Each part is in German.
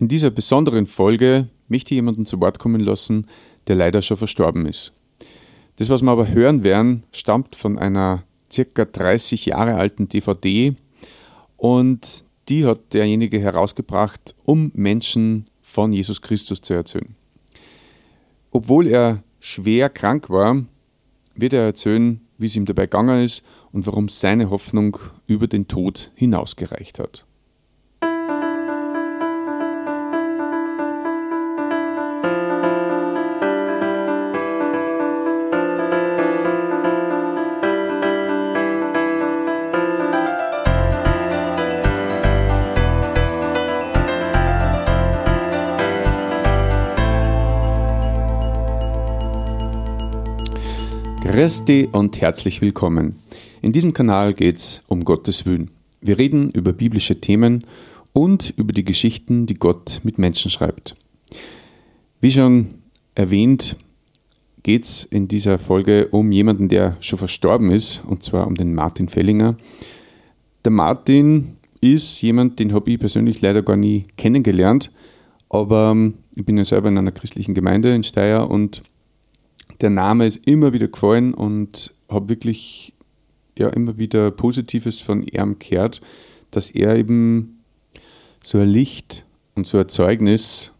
In dieser besonderen Folge möchte ich jemanden zu Wort kommen lassen, der leider schon verstorben ist. Das, was wir aber hören werden, stammt von einer circa 30 Jahre alten DVD und die hat derjenige herausgebracht, um Menschen von Jesus Christus zu erzählen. Obwohl er schwer krank war, wird er erzählen, wie es ihm dabei gegangen ist und warum seine Hoffnung über den Tod hinausgereicht hat. Christi und herzlich willkommen. In diesem Kanal geht es um Gottes Willen. Wir reden über biblische Themen und über die Geschichten, die Gott mit Menschen schreibt. Wie schon erwähnt, geht es in dieser Folge um jemanden, der schon verstorben ist, und zwar um den Martin Fellinger. Der Martin ist jemand, den habe ich persönlich leider gar nie kennengelernt, aber ähm, ich bin ja selber in einer christlichen Gemeinde in Steyr und der Name ist immer wieder gefallen und habe wirklich ja immer wieder Positives von ihm gehört, dass er eben so ein Licht und so ein Zeugnis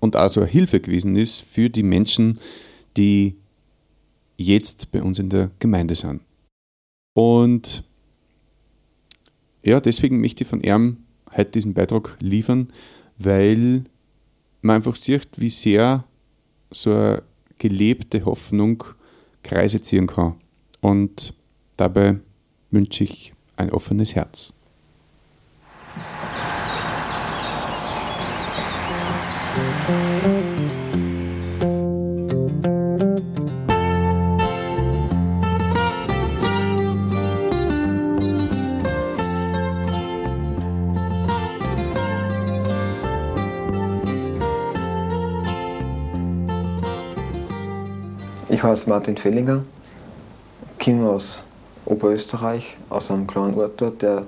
und auch so eine Hilfe gewesen ist für die Menschen, die jetzt bei uns in der Gemeinde sind. Und ja, deswegen möchte ich von ihm heute diesen Beitrag liefern, weil man einfach sieht, wie sehr so ein gelebte Hoffnung Kreise ziehen kann. Und dabei wünsche ich ein offenes Herz. Ich heiße Martin Fellinger, komme aus Oberösterreich, aus einem kleinen Ort dort, der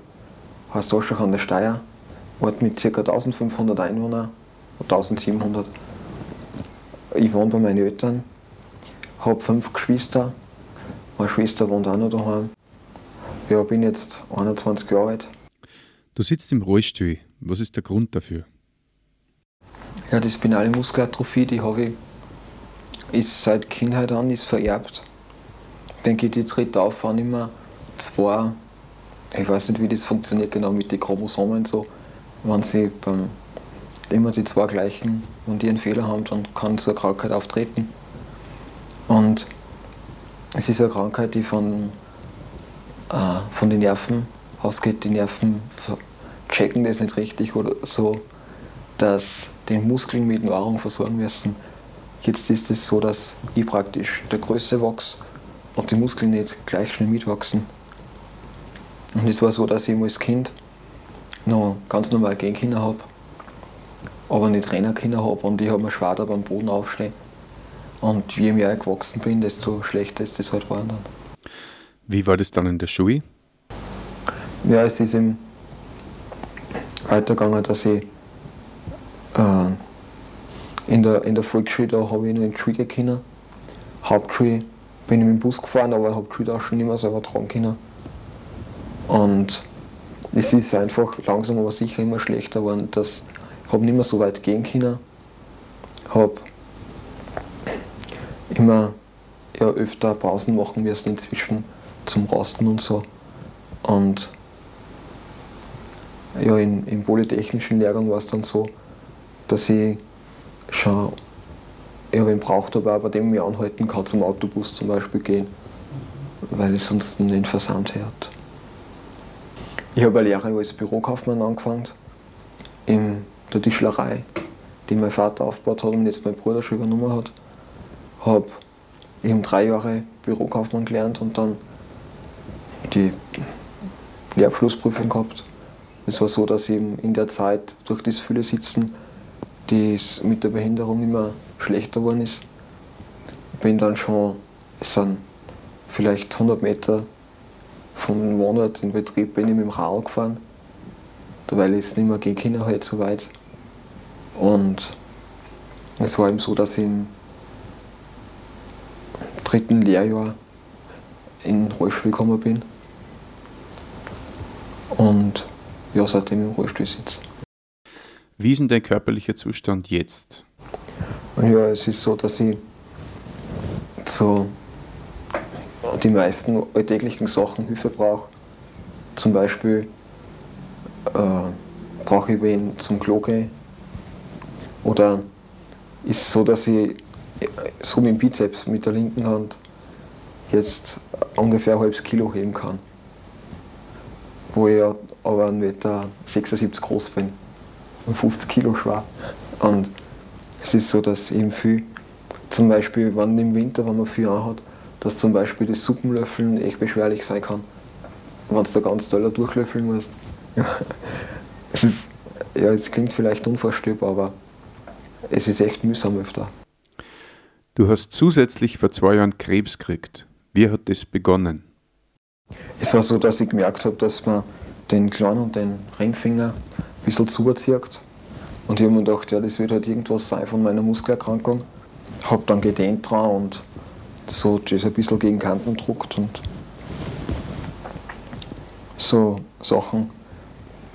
heißt Oschach an der Steier. Ort mit ca. 1500 Einwohnern, 1700. Ich wohne bei meinen Eltern, habe fünf Geschwister. Meine Schwester wohnt auch noch daheim. Ja, bin jetzt 21 Jahre alt. Du sitzt im Rollstuhl. Was ist der Grund dafür? Ja, die spinale Muskelatrophie, die habe ich ist seit Kindheit an ist vererbt. Denke ich, die tritt auf, wenn immer zwei, ich weiß nicht, wie das funktioniert genau mit den Chromosomen so, wenn sie beim, immer die zwei gleichen, wenn die einen Fehler haben, dann kann so eine Krankheit auftreten. Und es ist eine Krankheit, die von, äh, von den Nerven ausgeht. Die Nerven checken das nicht richtig oder so, dass den Muskeln mit Nahrung versorgen müssen Jetzt ist es so, dass ich praktisch der Größe wachse und die Muskeln nicht gleich schnell mitwachsen. Und es war so, dass ich als Kind noch ganz normal Gehkinder habe, aber nicht Trainerkinder habe und ich habe mir schwer beim Boden aufstehen. Und je mehr ich gewachsen bin, desto schlechter ist das halt geworden dann. Wie war das dann in der Schule? Ja, es ist eben weitergegangen, dass ich in der, in der Volksschule, habe ich noch in die Schule gehen. Hauptschule bin ich mit dem Bus gefahren, aber Hauptschule auch schon nicht mehr selber tragen können. Und es ist einfach langsam aber sicher immer schlechter geworden. Dass ich habe nicht mehr so weit gehen können. Habe immer ja, öfter Pausen machen müssen inzwischen zum Rasten und so. Und ja, in, im polytechnischen Lehrgang war es dann so, dass ich schon ich habe ihn braucht, aber bei dem ich anhalten kann, zum Autobus zum Beispiel gehen, weil ich sonst nicht versammelt hat. Ich habe eine Lehre als Bürokaufmann angefangen, in der Tischlerei, die mein Vater aufgebaut hat und jetzt mein Bruder schon übernommen hat. Habe eben drei Jahre Bürokaufmann gelernt und dann die Lehrabschlussprüfung gehabt. Es war so, dass ich in der Zeit durch das viele Sitzen das mit der Behinderung immer schlechter geworden ist. Bin dann schon, es sind vielleicht 100 Meter vom Wohnort in Betrieb, bin ich mit dem Rad gefahren, weil ich es nicht mehr gehen können halt so weit. Und es war eben so, dass ich im dritten Lehrjahr in den Rollstuhl gekommen bin. Und ja, seitdem im Rollstuhl sitze. Wie ist denn dein körperlicher Zustand jetzt? Ja, es ist so, dass ich so die meisten alltäglichen Sachen Hilfe brauche. Zum Beispiel äh, brauche ich wen zum Klo gehen. Oder ist es so, dass ich so mit dem Bizeps mit der linken Hand jetzt ungefähr ein halbes Kilo heben kann. Wo ich aber 1,76 Meter groß bin 50 Kilo schwer. Und es ist so, dass eben viel, zum Beispiel wenn im Winter, wenn man viel anhat, dass zum Beispiel das Suppenlöffeln echt beschwerlich sein kann. Wenn du da ganz doll durchlöffeln musst. Ja. Es, ist, ja, es klingt vielleicht unvorstellbar, aber es ist echt mühsam öfter. Du hast zusätzlich vor zwei Jahren Krebs gekriegt. Wie hat das begonnen? Es war so, dass ich gemerkt habe, dass man den kleinen und den Ringfinger bisschen zuzieht. Und ich habe mir gedacht, ja, das wird halt irgendwas sein von meiner Muskelerkrankung. Habe dann gedehnt dran und so das ein bisschen gegen Kanten druckt und so Sachen.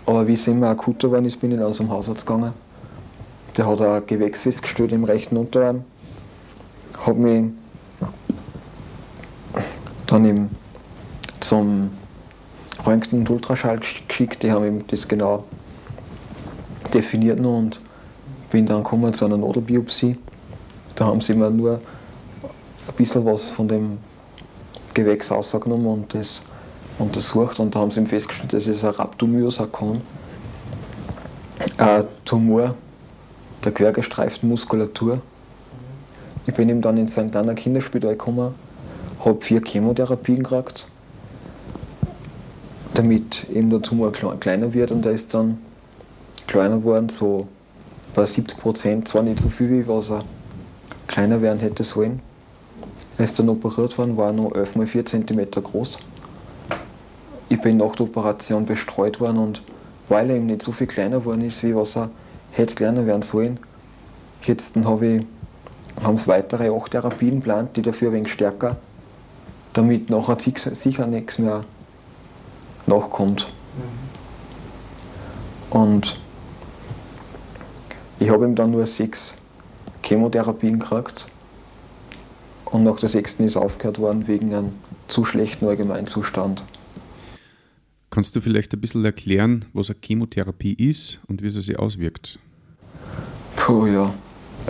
Aber wie es immer akuter geworden ist, bin ich dann zum Hausarzt gegangen. Der hat ein Gewächs festgestellt im rechten Unterarm. Hat mich dann eben zum Röntgen und Ultraschall geschickt. Die haben ihm das genau definiert noch und bin dann gekommen zu einer Nodelbiopsie. Da haben sie mir nur ein bisschen was von dem Gewächs rausgenommen und das untersucht und da haben sie festgestellt, dass es ein Rhabdomyosarkom, ein Tumor der quergestreiften Muskulatur. Ich bin ihm dann in St. Anna Kinderspital gekommen, habe vier Chemotherapien gekriegt, damit eben der Tumor kleiner wird und er ist dann kleiner geworden, so bei 70 Prozent, zwar nicht so viel, wie was er kleiner werden hätte sollen. Er ist dann operiert worden, war nur 11 mal 4 cm groß. Ich bin nach der Operation bestreut worden und weil er eben nicht so viel kleiner geworden ist, wie was er hätte kleiner werden sollen, jetzt habe ich, haben es weitere acht Therapien geplant, die dafür ein wenig stärker, damit nachher sicher nichts mehr nachkommt. Und ich habe ihm dann nur sechs Chemotherapien gekriegt und nach der sechsten ist aufgehört worden wegen einem zu schlechten Allgemeinzustand. Kannst du vielleicht ein bisschen erklären, was eine Chemotherapie ist und wie sie sich auswirkt? Puh, ja.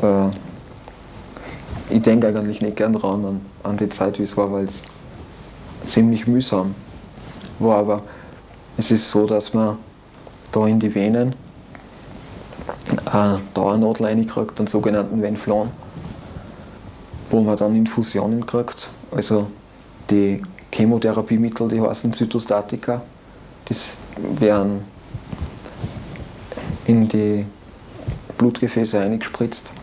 Äh, ich denke eigentlich nicht gern dran an, an die Zeit, wie es war, weil es ziemlich mühsam war. Aber es ist so, dass man da in die Venen eine Dauernadel reinkriegt, einen sogenannten Venflon, wo man dann Infusionen kriegt. Also die Chemotherapiemittel, die heißen Zytostatika, das werden in die Blutgefäße eingespritzt.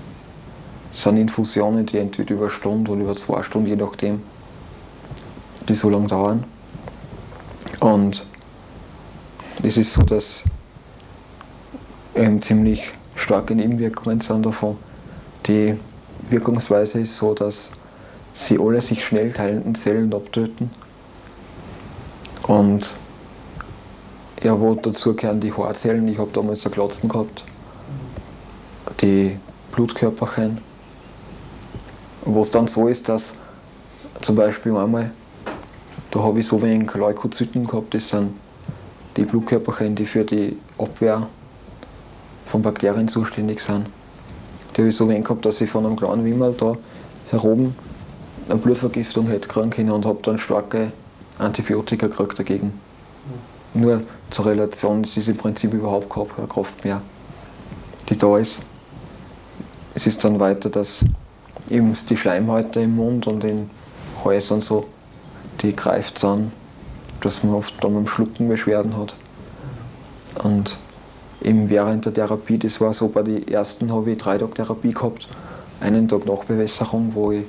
Das sind Infusionen, die entweder über Stunden oder über zwei Stunden, je nachdem, die so lange dauern. Und es ist so, dass ähm, ziemlich starke Nebenwirkungen sind davon. Die Wirkungsweise ist so, dass sie alle sich schnell teilenden Zellen abtöten. Und ja, wo dazu gehören die Haarzellen. Ich habe damals ein Glotzen gehabt. Die Blutkörperchen. Wo es dann so ist, dass zum Beispiel einmal, da habe ich so wenig Leukozyten gehabt, das sind die Blutkörperchen, die für die Abwehr von Bakterien zuständig sind. Die habe ich so wenig gehabt, dass ich von einem kleinen Wimmerl da heroben eine Blutvergiftung hätte kriegen können und habe dann starke Antibiotika gekriegt dagegen. Mhm. Nur zur Relation ist es im Prinzip überhaupt keine Kraft mehr, die da ist. Es ist dann weiter, dass eben die Schleimhäute im Mund und in Hals und so, die greift dann, dass man oft dann beim Schlucken Beschwerden hat. Und eben während der Therapie, das war so, bei den ersten habe ich drei Tage Therapie gehabt, einen Tag Nachbewässerung, wo ich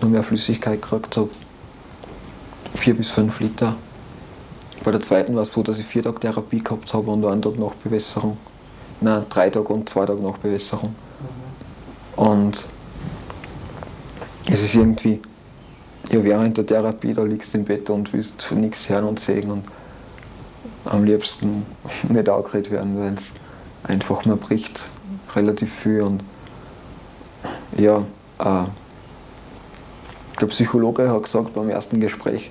nur mehr Flüssigkeit gekriegt habe, vier bis fünf Liter. Bei der zweiten war es so, dass ich vier Tage Therapie gehabt habe und einen Tag Nachbewässerung. nein, drei Tage und zwei Tage nach Bewässerung. Und es ist irgendwie, ja, während der Therapie, da liegst du im Bett und willst von nichts hören und sehen und am liebsten nicht angeredet werden, weil es einfach, man bricht relativ viel und ja, äh, der Psychologe hat gesagt beim ersten Gespräch,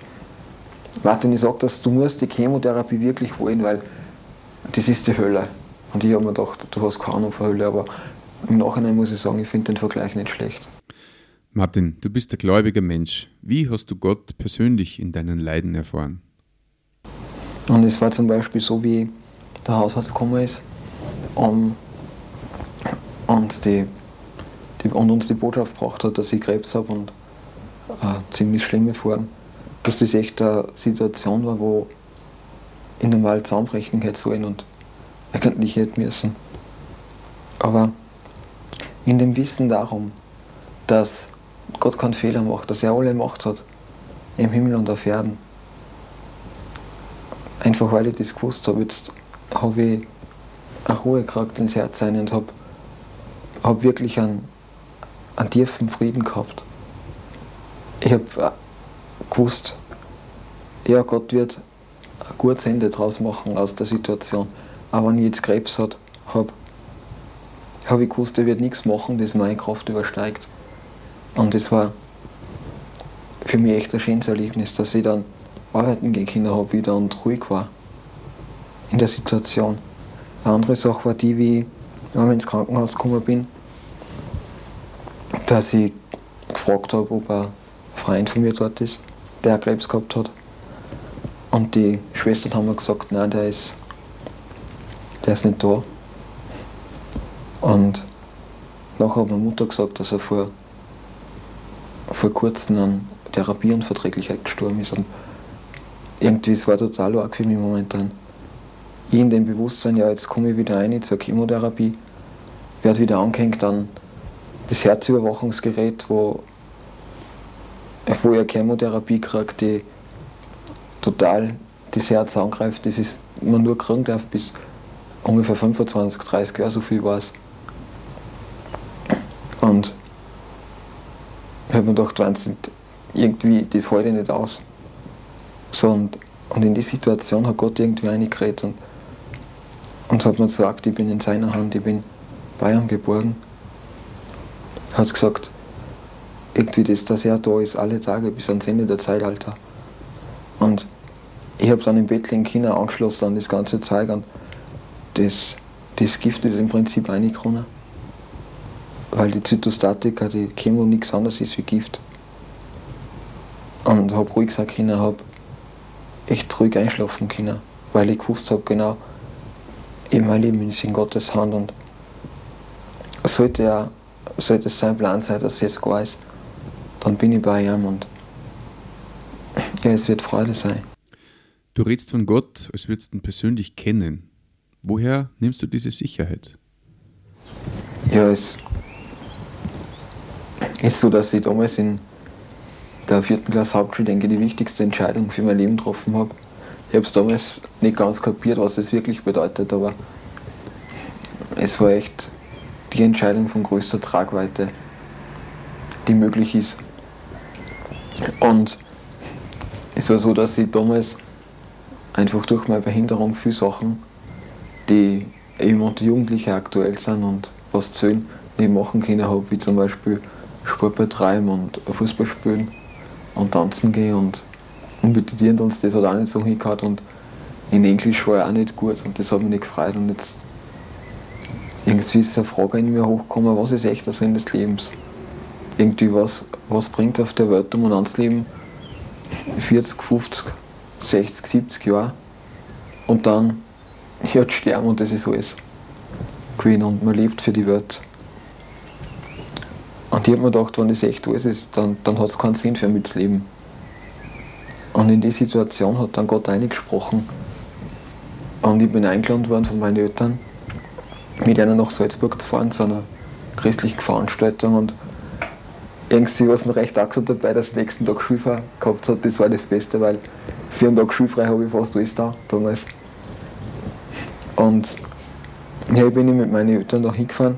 Martin, ich sage das, du musst die Chemotherapie wirklich wollen, weil das ist die Hölle. Und ich habe mir gedacht, du hast keine Ahnung von Hölle, aber im Nachhinein muss ich sagen, ich finde den Vergleich nicht schlecht. Martin, du bist ein gläubiger Mensch. Wie hast du Gott persönlich in deinen Leiden erfahren? Und es war zum Beispiel so, wie der Hausarzt gekommen ist um, und, die, die, und uns die Botschaft gebracht hat, dass ich Krebs habe und eine ziemlich schlimme Form. Dass das echt eine Situation war, wo ich normal zusammenbrechen hätte sollen und eigentlich hätte müssen. Aber in dem Wissen darum, dass Gott keinen Fehler macht, dass er alle Macht hat, im Himmel und auf Erden. Einfach weil ich das gewusst habe, jetzt habe ich eine Ruhe gekriegt ins Herz rein und habe hab wirklich einen, einen tiefen Frieden gehabt. Ich habe äh, gewusst, ja, Gott wird ein gutes Ende draus machen aus der Situation. Aber wenn ich jetzt Krebs habe, habe ich gewusst, er wird nichts machen, das meine Kraft übersteigt. Und das war für mich echt ein schönes Erlebnis, dass ich dann arbeiten gehen können habe wieder und ruhig war in der Situation. Eine andere Sache war die, wie ich ins Krankenhaus gekommen bin, dass ich gefragt habe, ob ein Freund von mir dort ist, der Krebs gehabt hat. Und die Schwestern haben mir gesagt, nein, der ist, der ist nicht da. Und nachher hat meine Mutter gesagt, dass er vor, vor kurzem an Therapieunverträglichkeit gestorben ist. Und irgendwie, es war total arg für mich momentan. Ich in dem Bewusstsein, ja, jetzt komme ich wieder rein zur Chemotherapie, werde wieder angehängt an das Herzüberwachungsgerät, wo, wo ich Chemotherapie kriege, die total das Herz angreift. Das ist man nur kriegen darf bis ungefähr 25, 30 Jahre, so viel war es. Und ich habe mir gedacht, irgendwie, das halte ich nicht aus. So, und, und in die Situation hat Gott irgendwie reingeredet und, und hat mir gesagt, ich bin in seiner Hand, ich bin bei ihm geborgen. Er hat gesagt, irgendwie das, dass er da ist, alle Tage bis ans Ende der Zeitalter. Und ich habe dann im in China angeschlossen an das ganze Zeug und das, das Gift ist im Prinzip eine Krone weil die Zytostatika, die Chemo nichts anderes ist wie Gift. Und habe ruhig sein können, habe echt ruhig einschlafen können, weil ich gewusst habe, genau, in mein Leben ist in Gottes Hand und sollte, er, sollte es sein Plan sein, dass es jetzt gar ist, dann bin ich bei ihm und ja, es wird Freude sein. Du redest von Gott, als würdest du ihn persönlich kennen. Woher nimmst du diese Sicherheit? Ja, es ist so, dass ich damals in der vierten Klasse Hauptschule, denke ich, die wichtigste Entscheidung für mein Leben getroffen habe. Ich habe es damals nicht ganz kapiert, was es wirklich bedeutet, aber es war echt die Entscheidung von größter Tragweite, die möglich ist. Und es war so, dass ich damals einfach durch meine Behinderung viele Sachen, die eben unter Jugendlichen aktuell sind und was zählen, nicht machen können habe, wie zum Beispiel Sport betreiben und Fußball spielen und tanzen gehen und, meditieren uns, das hat auch nicht so hingehört und in Englisch war ich auch nicht gut und das hat mich nicht gefreut und jetzt irgendwie ist eine Frage in mir hochgekommen, was ist echt der Sinn des Lebens? Irgendwie was, was bringt auf der Welt um und Leben 40, 50, 60, 70 Jahre und dann ja, sterben und das ist alles gewesen und man lebt für die Welt. Und ich habe mir gedacht, wenn das echt alles ist, dann, dann hat es keinen Sinn für mich zu leben. Und in die Situation hat dann Gott eingesprochen. Und ich bin eingeladen worden von meinen Eltern, mit einer nach Salzburg zu fahren, zu einer christlichen Veranstaltung. Und irgendwie war es mir recht auch dabei, dass ich nächsten Tag Schulfrei gehabt hat. Das war das Beste, weil für einen Tag Schulfrei habe ich fast alles da damals. Und Ja, ich bin mit meinen Eltern da hingefahren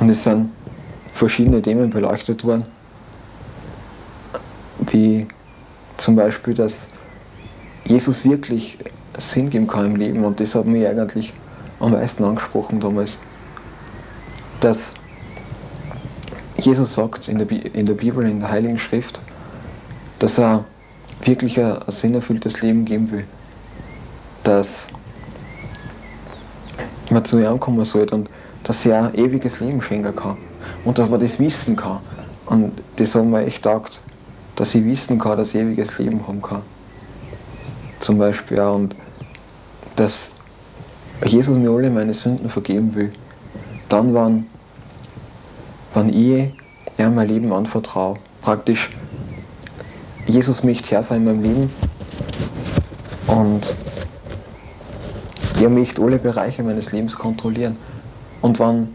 und es sind verschiedene Themen beleuchtet worden, wie zum Beispiel, dass Jesus wirklich Sinn geben kann im Leben und das hat mich eigentlich am meisten angesprochen damals, dass Jesus sagt in der, in der Bibel, in der Heiligen Schrift, dass er wirklich ein, ein sinnerfülltes Leben geben will. Dass man zu ihm kommen sollte und dass er ein ewiges Leben schenken kann. Und dass man das wissen kann. Und das hat mir echt gedacht, dass ich wissen kann, dass ich ewiges Leben haben kann. Zum Beispiel auch. Und dass Jesus mir alle meine Sünden vergeben will. Dann, wann, wann ich ihm mein Leben anvertraue. Praktisch, Jesus möchte Herr sein in meinem Leben. Und er möchte alle Bereiche meines Lebens kontrollieren. Und wenn,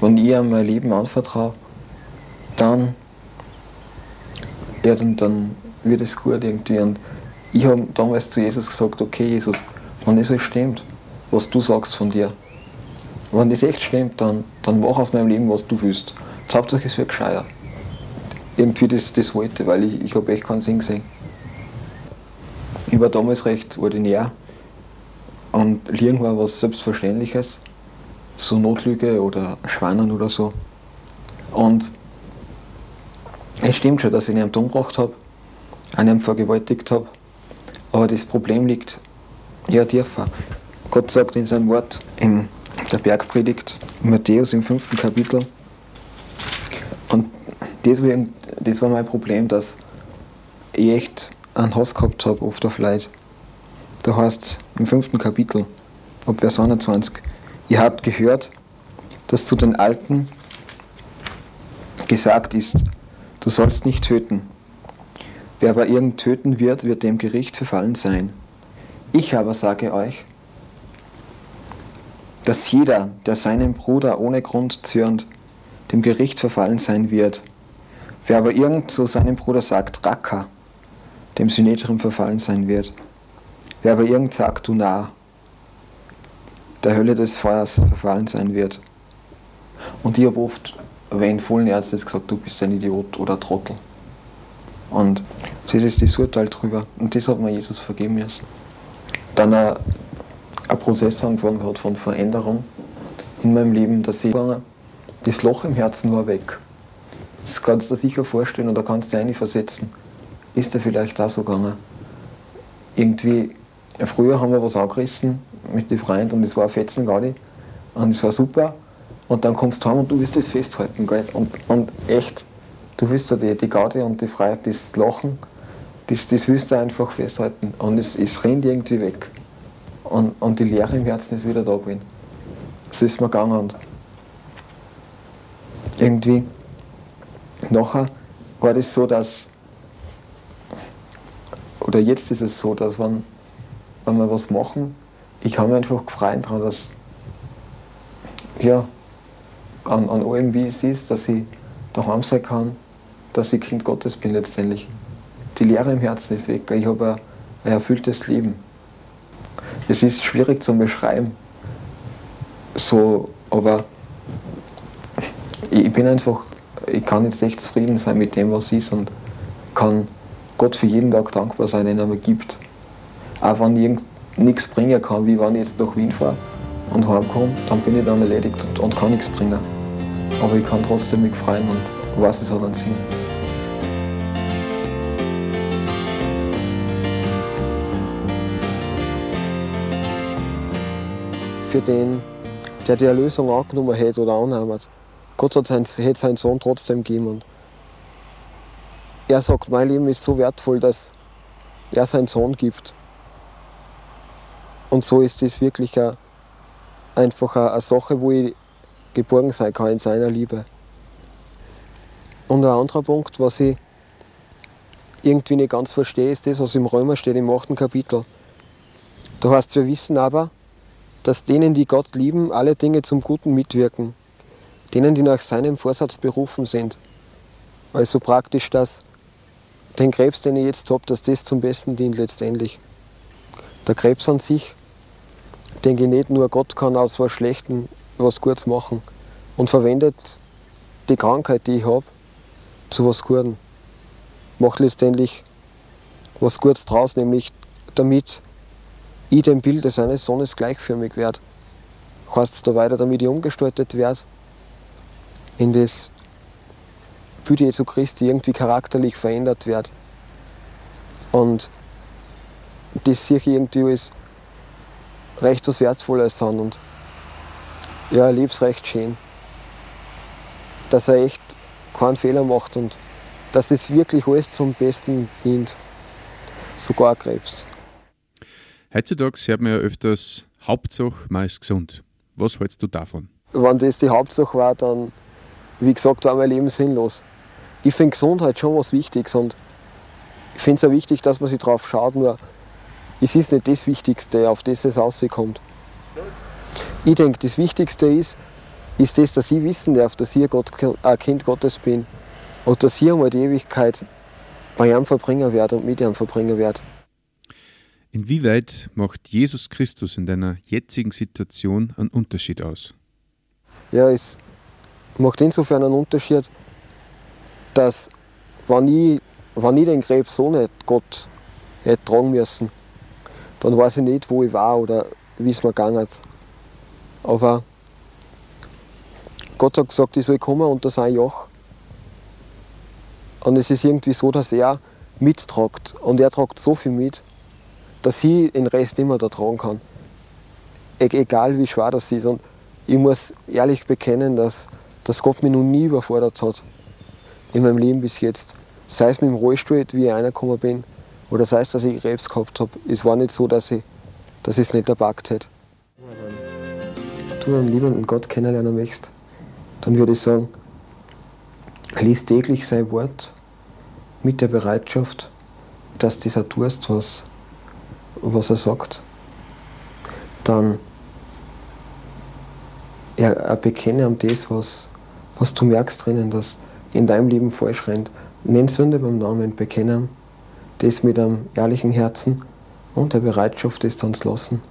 wenn ich ihm mein Leben anvertraue, dann, ja, dann, dann wird es gut irgendwie. Und ich habe damals zu Jesus gesagt, okay Jesus, wenn das alles stimmt, was du sagst von dir, wenn das echt stimmt, dann, dann mach aus meinem Leben, was du willst. Hauptsache es wird gescheiter. Irgendwie das, das wollte, weil ich, ich habe echt keinen Sinn gesehen. Ich war damals recht ordinär und Liegen war was Selbstverständliches, so Notlüge oder Schwanen oder so. Und es stimmt schon, dass ich ihn umgebracht habe, einen vergewaltigt habe, aber das Problem liegt ja tiefer. Gott sagt in seinem Wort in der Bergpredigt, Matthäus im fünften Kapitel, und das war, das war mein Problem, dass ich echt einen Hass gehabt habe auf der Leute. Da heißt im fünften Kapitel, ab Vers 21, ihr habt gehört, dass zu den Alten gesagt ist, du sollst nicht töten. Wer aber irgend töten wird, wird dem Gericht verfallen sein. Ich aber sage euch, dass jeder, der seinen Bruder ohne Grund zürnt, dem Gericht verfallen sein wird. Wer aber irgend zu seinem Bruder sagt, Raka, dem Synetrim verfallen sein wird. Wer aber irgend sagt, du nah, der Hölle des Feuers verfallen sein wird. Und ich habe oft, wenn vollen Ärzte gesagt, du bist ein Idiot oder Trottel. Und das ist das Urteil drüber. Und das hat mir Jesus vergeben müssen. Dann ein, ein Prozess angefangen hat von Veränderung in meinem Leben, dass ich das Loch im Herzen war weg. Das kannst du dir sicher vorstellen oder kannst du dir versetzen. Ist dir vielleicht auch so gegangen. Irgendwie Früher haben wir was angerissen mit den Freunden und es war Fetzen gar. Und es war super. Und dann kommst du heim und du willst das festhalten. Gell? Und, und echt, du willst da die, die Garde und die Freiheit, das Lachen, das, das willst du einfach festhalten. Und es, es rennt irgendwie weg. Und, und die Leere im Herzen ist wieder da gewesen. Das ist mir gegangen. Und irgendwie, nachher war das so, dass, oder jetzt ist es so, dass wenn wenn wir was machen, ich habe mich einfach gefreut daran, dass ja, an, an allem, wie es ist, dass ich daheim sein kann, dass ich Kind Gottes bin letztendlich. Die Lehre im Herzen ist weg. Ich habe ein, ein erfülltes Leben. Es ist schwierig zu beschreiben. So, aber ich bin einfach, ich kann jetzt echt zufrieden sein mit dem, was ist und kann Gott für jeden Tag dankbar sein, den er mir gibt auch wenn ich nichts bringen kann, wie wenn ich jetzt nach Wien fahre und heimkomme, dann bin ich dann erledigt und, und kann nichts bringen. Aber ich kann trotzdem mich freuen und weiß, es hat einen Sinn. Für den, der die Erlösung angenommen hätte oder annimmt, Gott hat sein, hätte seinen Sohn trotzdem gegeben. Und er sagt, mein Leben ist so wertvoll, dass er seinen Sohn gibt. Und so ist es wirklich eine, einfach eine, Sache, wo ich geborgen sein kann in seiner Liebe. Und ein anderer Punkt, was ich irgendwie nicht ganz verstehe, ist das, was im Römer steht, im 8. Kapitel. Da heißt wir wissen aber, dass denen, die Gott lieben, alle Dinge zum Guten mitwirken. Denen, die nach seinem Vorsatz berufen sind. Also praktisch, dass den Krebs, den ich jetzt habe, dass das zum Besten dient letztendlich. Der Krebs an sich, denke ich nicht nur, Gott kann aus was Schlechtem was Gutes machen und verwendet die Krankheit, die ich habe, zu was Gutem. Macht letztendlich was Gutes draus, nämlich damit ich dem Bild seines Sohnes gleichförmig werde. Heißt es da weiter, damit ich umgestaltet werde in das Bild Jesu Christi irgendwie charakterlich verändert wird. Und das sehe ich irgendwie als recht was Wertvolles an. Und ja, ich liebe es recht schön, dass er echt keinen Fehler macht und dass es wirklich alles zum Besten dient. Sogar Krebs. Heutzutage hört man ja öfters, Hauptsache, man ist gesund. Was hältst du davon? Wenn das die Hauptsache war, dann, wie gesagt, war mein Leben sinnlos. Ich finde Gesundheit schon was Wichtiges und ich finde es auch wichtig, dass man sich drauf schaut, nur es ist nicht das Wichtigste, auf das es rauskommt. Ich denke, das Wichtigste ist, ist das, dass ich wissen darf, dass ich Gott, ein Kind Gottes bin und dass ich einmal die Ewigkeit bei ihm verbringen werde und mit ihm verbringen werde. Inwieweit macht Jesus Christus in deiner jetzigen Situation einen Unterschied aus? Ja, es macht insofern einen Unterschied, dass wenn ich, wenn ich den Krebs so nicht Gott hätte tragen müssen, dann weiß ich nicht, wo ich war oder wie es mir gegangen ist. Aber Gott hat gesagt, ich soll kommen unter sein Joch. Und es ist irgendwie so, dass er mittragt. Und er tragt so viel mit, dass ich den Rest immer da tragen kann. E egal wie schwer das ist. Und ich muss ehrlich bekennen, dass, dass Gott mich noch nie überfordert hat in meinem Leben bis jetzt. Sei es mit dem Rollstuhl, wie ich reingekommen bin, oder sei es, dass ich Krebs gehabt habe. Es war nicht so, dass ich, dass es nicht erpackt hätte. Wenn du einen liebenden Gott kennenlernen möchtest, dann würde ich sagen, lies täglich sein Wort mit der Bereitschaft, dass du das auch tust, was, was er sagt. Dann ja, bekenne ihm das, was, was du merkst drinnen, dass in deinem Leben falsch rennt. Nenn Sünde beim Namen, bekenne das mit einem ehrlichen Herzen und der Bereitschaft, das dann zu lassen.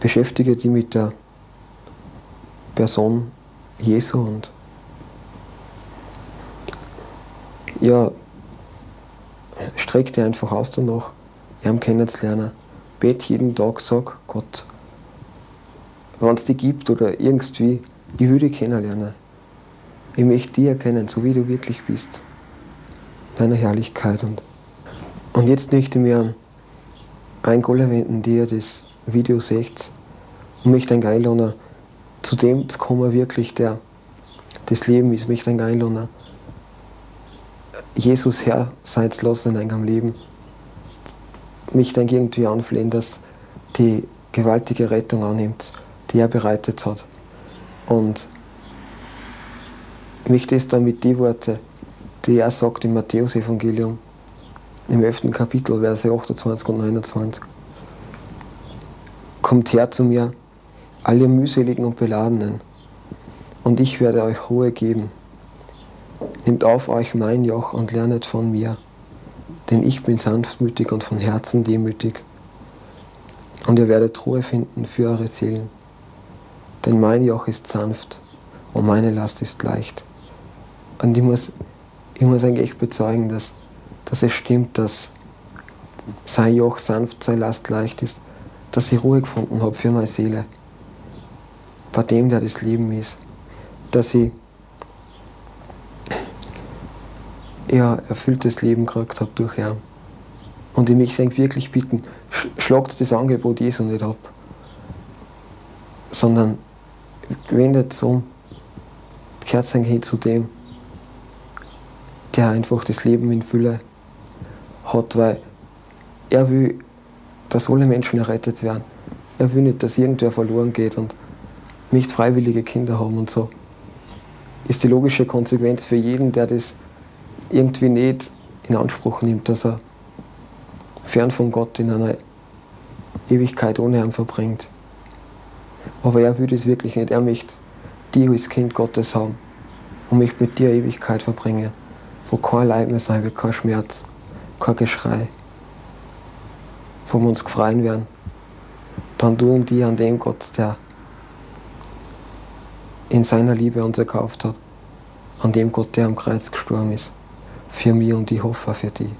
Beschäftige dich mit der Person Jesu und ja, streck dir einfach aus danach, ihn kennenzulernen. Bet jeden Tag, sag Gott, wenn es dich gibt oder irgendwie, ich will dich kennenlernen. Ich möchte dich erkennen, so wie du wirklich bist. Deine Herrlichkeit. Und, und jetzt möchte ich mir ein Goal wenden, die ihr das Video seht und möchte ein einladen, zu dem zu kommen, wirklich der das Leben ist, mich ein einladen, Jesus Herr sein zu lassen in eurem Leben. Mich dann irgendwie anflehen, dass die gewaltige Rettung annimmt, die er bereitet hat. Und mich das dann mit den Worten, die er sagt im Matthäus-Evangelium, im 11. Kapitel, Verse 28 und 29. Kommt her zu mir, alle mühseligen und beladenen, und ich werde euch Ruhe geben. Nehmt auf euch mein Joch und lernet von mir, denn ich bin sanftmütig und von Herzen demütig. Und ihr werdet Ruhe finden für eure Seelen. Denn mein Joch ist sanft und meine Last ist leicht. Und ich muss, ich muss eigentlich bezeugen, dass, dass es stimmt, dass sein Joch sanft, seine Last leicht ist, dass ich Ruhe gefunden habe für meine Seele. Bei dem, der das Leben ist. Dass ich ja, erfülltes Leben gekriegt habe durch ihn. Und ich möchte wirklich bitten, schlagt das Angebot Jesu nicht ab, sondern wendet es um, kehrt sein hin zu dem, der einfach das Leben in Fülle hat, weil er will, dass alle Menschen errettet werden. Er will nicht, dass irgendwer verloren geht und nicht freiwillige Kinder haben und so. Ist die logische Konsequenz für jeden, der das irgendwie nicht in Anspruch nimmt, dass er fern von Gott in einer Ewigkeit ohne ihn verbringt. Aber er will das wirklich nicht. Er möchte dich als Kind Gottes haben und möchte mit dir Ewigkeit verbringen wo kein Leid mehr sein wird, kein Schmerz, kein Geschrei, wo wir uns gefreien werden. dann du und ich an dem Gott, der in seiner Liebe uns erkauft hat. An dem Gott, der am Kreuz gestorben ist. Für mich und ich hoffe für dich.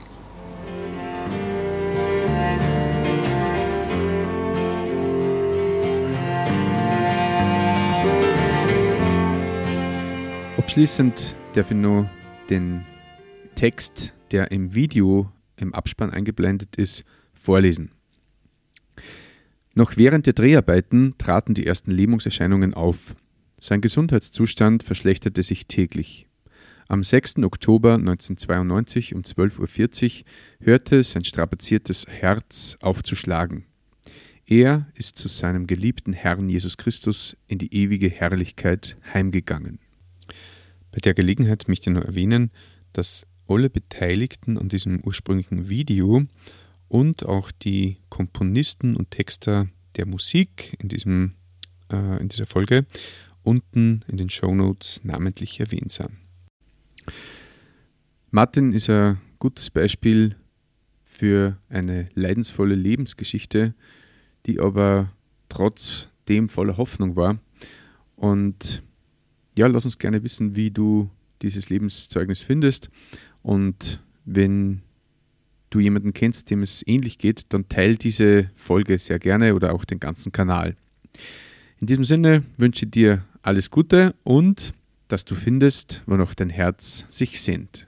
Abschließend darf ich noch den Text, der im Video im Abspann eingeblendet ist, vorlesen. Noch während der Dreharbeiten traten die ersten Lähmungserscheinungen auf. Sein Gesundheitszustand verschlechterte sich täglich. Am 6. Oktober 1992 um 12.40 Uhr hörte sein strapaziertes Herz auf zu schlagen. Er ist zu seinem geliebten Herrn Jesus Christus in die ewige Herrlichkeit heimgegangen. Bei der Gelegenheit möchte ich noch erwähnen, dass alle Beteiligten an diesem ursprünglichen Video und auch die Komponisten und Texter der Musik in, diesem, äh, in dieser Folge unten in den Show Notes namentlich erwähnt sind. Martin ist ein gutes Beispiel für eine leidensvolle Lebensgeschichte, die aber trotzdem voller Hoffnung war und ja, lass uns gerne wissen, wie du dieses Lebenszeugnis findest. Und wenn du jemanden kennst, dem es ähnlich geht, dann teile diese Folge sehr gerne oder auch den ganzen Kanal. In diesem Sinne wünsche ich dir alles Gute und dass du findest, wo noch dein Herz sich sehnt.